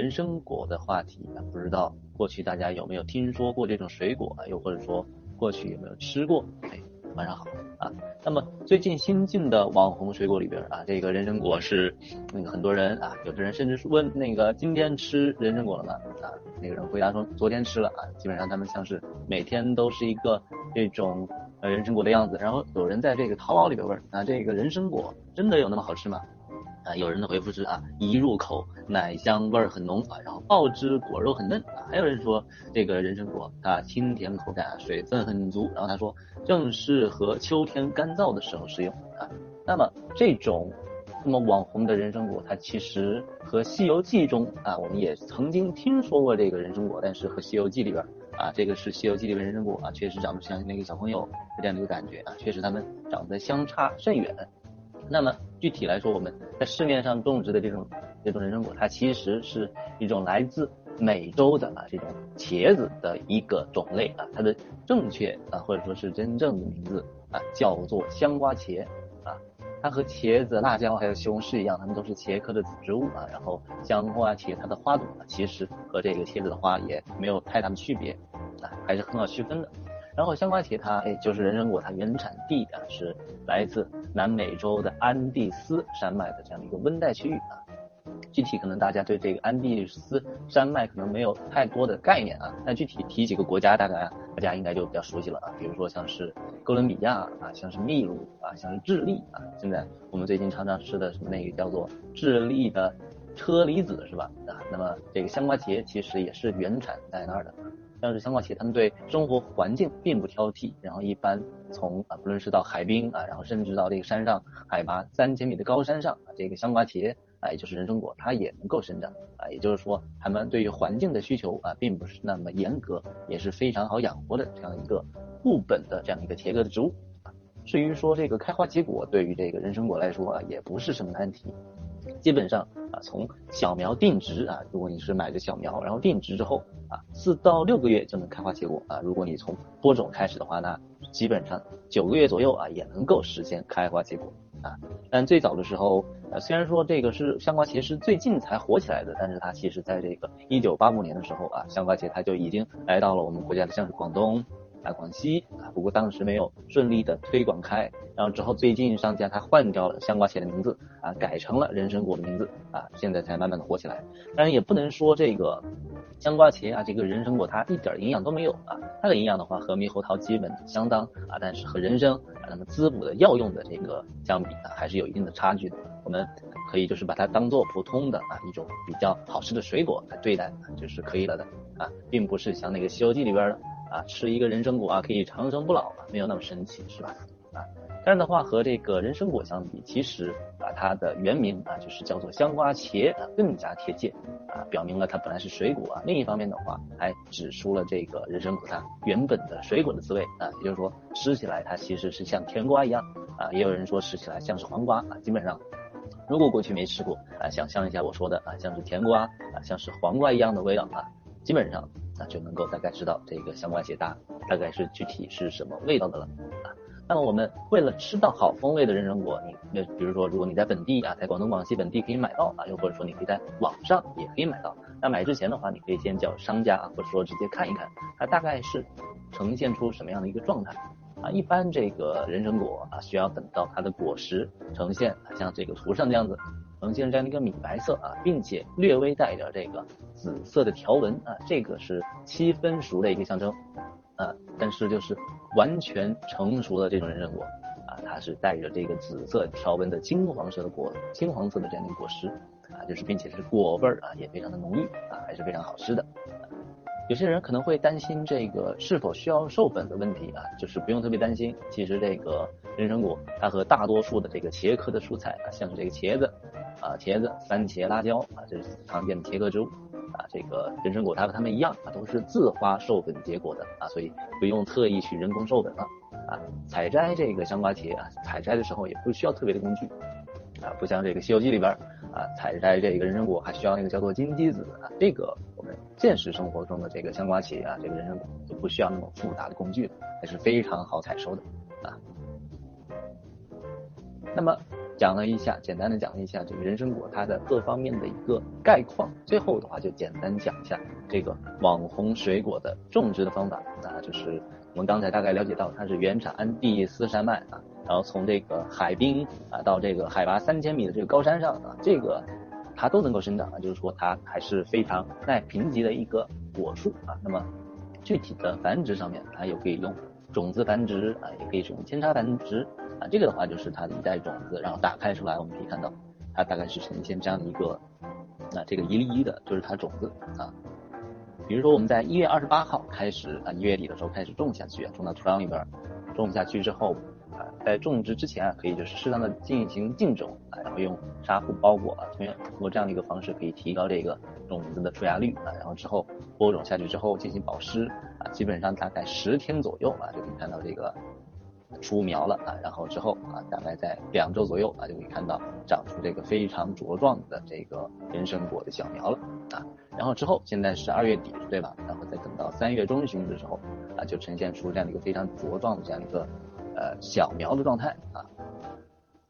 人参果的话题啊，不知道过去大家有没有听说过这种水果啊？又或者说过去有没有吃过？哎，晚上好啊。那么最近新进的网红水果里边啊，这个人参果是那个很多人啊，有的人甚至是问那个今天吃人参果了吗？啊，那个人回答说昨天吃了啊。基本上他们像是每天都是一个这种呃人参果的样子。然后有人在这个淘宝里边问啊，这个人参果真的有那么好吃吗？啊，有人的回复是啊，一入口奶香味儿很浓啊，然后爆汁果肉很嫩啊，还有人说这个人参果啊清甜口感，水分很足，然后他说正适合秋天干燥的时候食用啊。那么这种那么网红的人参果，它其实和《西游记》中啊，我们也曾经听说过这个人参果，但是和《西游记》里边啊，这个是《西游记》里边人参果啊，确实长得像那个小朋友这样的一个感觉啊，确实他们长得相差甚远。那么具体来说，我们在市面上种植的这种这种人参果，它其实是一种来自美洲的啊这种茄子的一个种类啊，它的正确啊或者说是真正的名字啊叫做香瓜茄啊，它和茄子、辣椒还有西红柿一样，它们都是茄科的植物啊。然后香瓜茄它的花朵呢，其实和这个茄子的花也没有太大的区别啊，还是很好区分的。然后香瓜茄它哎就是人参果，它原产地啊是来自南美洲的安第斯山脉的这样的一个温带区域啊。具体可能大家对这个安第斯山脉可能没有太多的概念啊，但具体提几个国家，大概大家应该就比较熟悉了啊。比如说像是哥伦比亚啊，像是秘鲁啊，像是智利啊。现在我们最近常常吃的什么那个叫做智利的车厘子是吧？啊，那么这个香瓜茄其实也是原产在那儿的。像是香瓜茄，它们对生活环境并不挑剔，然后一般从啊，不论是到海滨啊，然后甚至到这个山上海拔三千米的高山上啊，这个香瓜茄啊，也就是人参果，它也能够生长啊，也就是说，他们对于环境的需求啊，并不是那么严格，也是非常好养活的这样一个固本的这样一个茄科的植物。至于说这个开花结果，对于这个人参果来说啊，也不是什么难题。基本上啊，从小苗定植啊，如果你是买的小苗，然后定植之后啊，四到六个月就能开花结果啊。如果你从播种开始的话，那基本上九个月左右啊，也能够实现开花结果啊。但最早的时候，呃，虽然说这个是香瓜茄是最近才火起来的，但是它其实在这个一九八五年的时候啊，香瓜茄它就已经来到了我们国家的像是广东。啊，广西啊，不过当时没有顺利的推广开，然后之后最近商家他换掉了香瓜茄的名字啊，改成了人参果的名字啊，现在才慢慢的火起来。当然也不能说这个香瓜茄啊，这个人参果它一点营养都没有啊，它的营养的话和猕猴桃基本相当啊，但是和人参啊，那么滋补的药用的这个相比啊，还是有一定的差距的。我们可以就是把它当做普通的啊一种比较好吃的水果来对待就是可以了的啊，并不是像那个《西游记》里边的。啊，吃一个人参果啊，可以长生不老啊，没有那么神奇，是吧？啊，但是的话和这个人参果相比，其实啊，它的原名啊就是叫做香瓜茄啊，更加贴切啊，表明了它本来是水果啊。另一方面的话，还指出了这个人参果它原本的水果的滋味啊，也就是说吃起来它其实是像甜瓜一样啊，也有人说吃起来像是黄瓜啊。基本上，如果过去没吃过啊，想象一下我说的啊，像是甜瓜啊，像是黄瓜一样的味道啊，基本上。那就能够大概知道这个相关解答大概是具体是什么味道的了啊。那么我们为了吃到好风味的人参果，你那比如说如果你在本地啊，在广东广西本地可以买到啊，又或者说你可以在网上也可以买到。那买之前的话，你可以先叫商家啊或者说直接看一看，它大概是呈现出什么样的一个状态啊。一般这个人参果啊，需要等到它的果实呈现像这个图上这样子。呈现这样的一个米白色啊，并且略微带着这个紫色的条纹啊，这个是七分熟的一个象征啊。但是就是完全成熟的这种人参果啊，它是带着这个紫色条纹的金黄色的果，金黄色的这样的果实啊，就是并且是果味儿啊也非常的浓郁啊，还是非常好吃的。有些人可能会担心这个是否需要授粉的问题啊，就是不用特别担心。其实这个人参果它和大多数的这个茄科的蔬菜啊，像这个茄子。啊，茄子、番茄、辣椒啊，这是常见的茄科植物啊。这个人参果它和它们一样啊，都是自花授粉结果的啊，所以不用特意去人工授粉了啊。采摘这个香瓜茄啊，采摘的时候也不需要特别的工具啊，不像这个《西游记》里边啊，采摘这个人参果还需要那个叫做金鸡子啊。这个现实生活中的这个香瓜茄啊，这个人参果就不需要那么复杂的工具了，还是非常好采收的啊。那么。讲了一下，简单的讲了一下这个人参果它的各方面的一个概况。最后的话就简单讲一下这个网红水果的种植的方法。啊就是我们刚才大概了解到，它是原产安第斯山脉啊，然后从这个海滨啊到这个海拔三千米的这个高山上啊，这个它都能够生长啊，就是说它还是非常耐贫瘠的一个果树啊。那么具体的繁殖上面，它又可以用种子繁殖啊，也可以使用扦插繁殖。啊，这个的话就是它的一袋种子，然后打开出来，我们可以看到，它大概是呈现这样的一个，那这个一粒一的，就是它种子啊。比如说我们在一月二十八号开始啊，一月底的时候开始种下去，种到土壤里边，种下去之后，在种植之前啊，可以就是适当的进行浸种啊，然后用纱布包裹啊，通过这样的一个方式可以提高这个种子的出芽率啊，然后之后播种下去之后进行保湿啊，基本上大概十天左右啊，就可以看到这个。出苗了啊，然后之后啊，大概在两周左右啊，就可以看到长出这个非常茁壮的这个人参果的小苗了啊。然后之后现在是二月底对吧？然后再等到三月中旬的时候啊，就呈现出这样的一个非常茁壮的这样一个呃小苗的状态啊。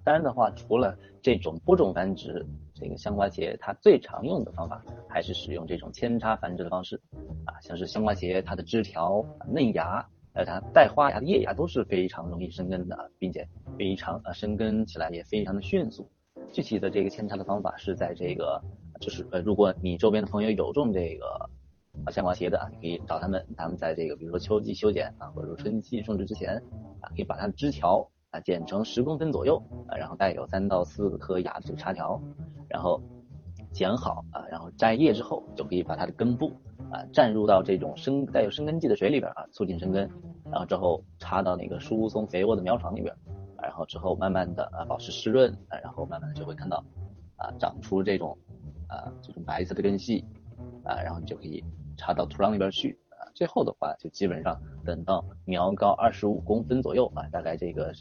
当然的话，除了这种播种繁殖，这个香瓜茄它最常用的方法还是使用这种扦插繁殖的方式啊，像是香瓜茄它的枝条嫩芽。呃，它带花芽的叶芽都是非常容易生根的，并且非常呃生根起来也非常的迅速。具体的这个扦插的方法是在这个，就是呃，如果你周边的朋友有种这个香瓜茄的，你可以找他们，他们在这个比如说秋季修剪啊，或者说春季种植之前啊，可以把它的枝条啊剪成十公分左右啊，然后带有三到四颗芽的这个插条，然后剪好啊，然后摘叶之后就可以把它的根部。啊，蘸入到这种生带有生根剂的水里边啊，促进生根，然后之后插到那个疏松肥沃的苗床里边，然后之后慢慢的啊保持湿润，啊，然后慢慢的就会看到啊长出这种啊这种白色的根系啊，然后你就可以插到土壤里边去啊，最后的话就基本上等到苗高二十五公分左右啊，大概这个。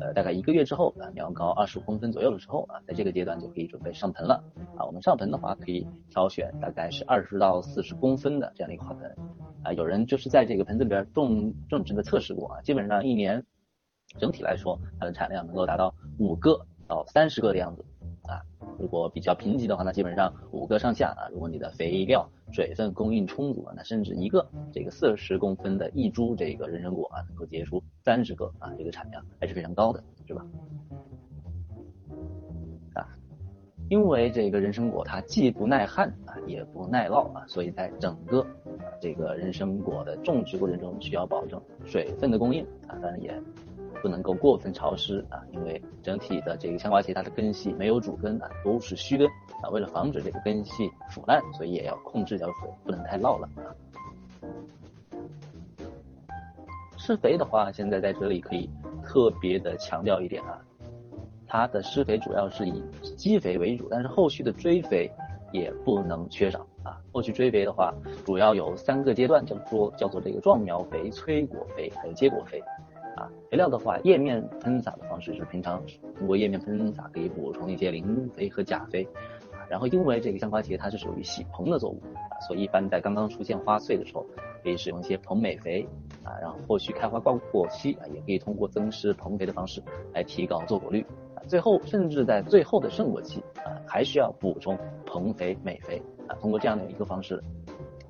呃，大概一个月之后啊，苗高二十公分左右的时候啊，在这个阶段就可以准备上盆了啊。我们上盆的话，可以挑选大概是二十到四十公分的这样的一个花盆啊。有人就是在这个盆子里边种种植的测试过啊，基本上一年整体来说，它的产量能够达到五个到三十个的样子。啊如果比较贫瘠的话，那基本上五个上下啊。如果你的肥料、水分供应充足，那甚至一个这个四十公分的一株这个人参果啊，能够结出三十个啊，这个产量还是非常高的，是吧？啊，因为这个人参果它既不耐旱啊，也不耐涝啊，所以在整个这个人参果的种植过程中，需要保证水分的供应啊，当然也。不能够过分潮湿啊，因为整体的这个香瓜茄它的根系没有主根啊，都是须根啊。为了防止这个根系腐烂，所以也要控制浇水，不能太涝了啊。施肥的话，现在在这里可以特别的强调一点啊，它的施肥主要是以基肥为主，但是后续的追肥也不能缺少啊。后续追肥的话，主要有三个阶段，叫做叫做这个壮苗肥、催果肥还有结果肥。啊，肥料的话，叶面喷洒的方式是平常通过叶面喷洒可以补充一些磷肥和钾肥，啊，然后因为这个香瓜茄它是属于喜蓬的作物啊，所以一般在刚刚出现花穗的时候，可以使用一些硼镁肥啊，然后后续开花挂果期啊，也可以通过增施硼肥的方式来提高坐果率啊，最后甚至在最后的盛果期啊，还需要补充硼肥、镁肥啊，通过这样的一个方式。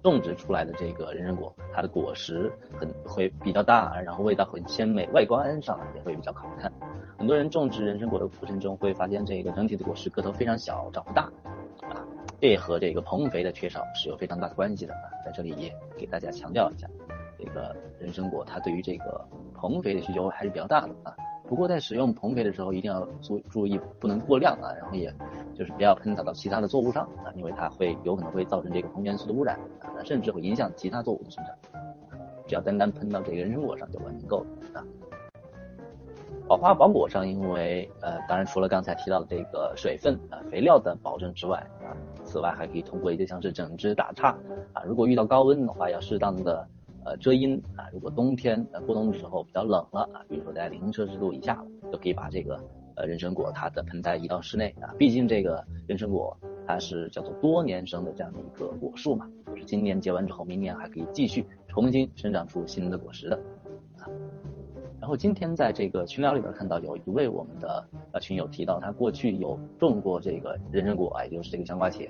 种植出来的这个人参果，它的果实很会比较大，然后味道很鲜美，外观上也会比较好看。很多人种植人参果的过程中，会发现这个整体的果实个头非常小，长不大，啊，这和这个硼肥的缺少是有非常大的关系的。在这里也给大家强调一下，这个人参果它对于这个硼肥的需求还是比较大的啊。不过在使用硼肥的时候，一定要注注意不能过量啊，然后也就是不要喷洒到其他的作物上啊，因为它会有可能会造成这个硼元素的污染啊，甚至会影响其他作物的生长。只要单单喷到这个人参果上就完全够了啊。保花保果上，因为呃，当然除了刚才提到的这个水分啊、肥料的保证之外啊，此外还可以通过一些像是整枝打杈啊，如果遇到高温的话，要适当的。呃，遮阴啊，如果冬天呃过冬的时候比较冷了啊，比如说在零摄氏度以下，就可以把这个呃人参果它的盆栽移到室内啊。毕竟这个人参果它是叫做多年生的这样的一个果树嘛，就是今年结完之后，明年还可以继续重新生长出新的果实的啊。然后今天在这个群聊里边看到有一位我们的呃群友提到，他过去有种过这个人参果，也就是这个香瓜茄，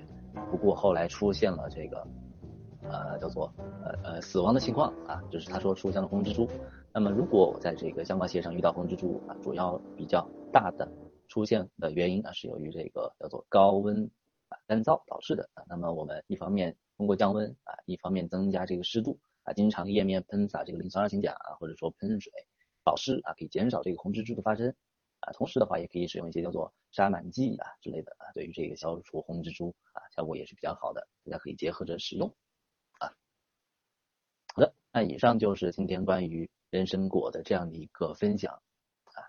不过后来出现了这个呃叫做呃呃死亡的情况啊，就是他说出现了红蜘蛛。那么如果我在这个香瓜茄上遇到红蜘蛛啊，主要比较大的出现的原因啊是由于这个叫做高温啊干燥导致的啊。那么我们一方面通过降温啊，一方面增加这个湿度啊，经常叶面喷洒这个磷酸二氢钾啊，或者说喷水。保湿啊，可以减少这个红蜘蛛的发生啊，同时的话也可以使用一些叫做杀螨剂啊之类的啊，对于这个消除红蜘蛛啊，效果也是比较好的，大家可以结合着使用。那以上就是今天关于人参果的这样的一个分享啊。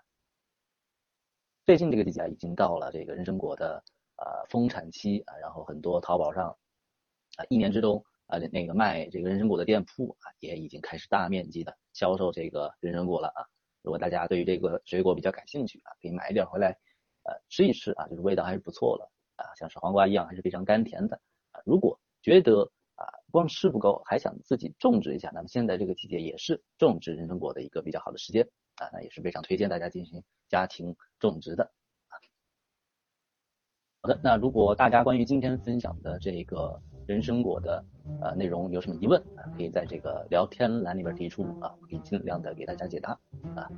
最近这个季节，已经到了这个人参果的呃丰产期啊，然后很多淘宝上啊一年之中啊那个卖这个人参果的店铺啊，也已经开始大面积的。销售这个人参果了啊！如果大家对于这个水果比较感兴趣啊，可以买一点回来，呃，吃一吃啊，就是味道还是不错的啊，像是黄瓜一样，还是非常甘甜的啊。如果觉得啊光吃不够，还想自己种植一下，那么现在这个季节也是种植人参果的一个比较好的时间啊，那也是非常推荐大家进行家庭种植的。好的，那如果大家关于今天分享的这个。人参果的呃内容有什么疑问啊？可以在这个聊天栏里边提出啊，可以尽量的给大家解答啊。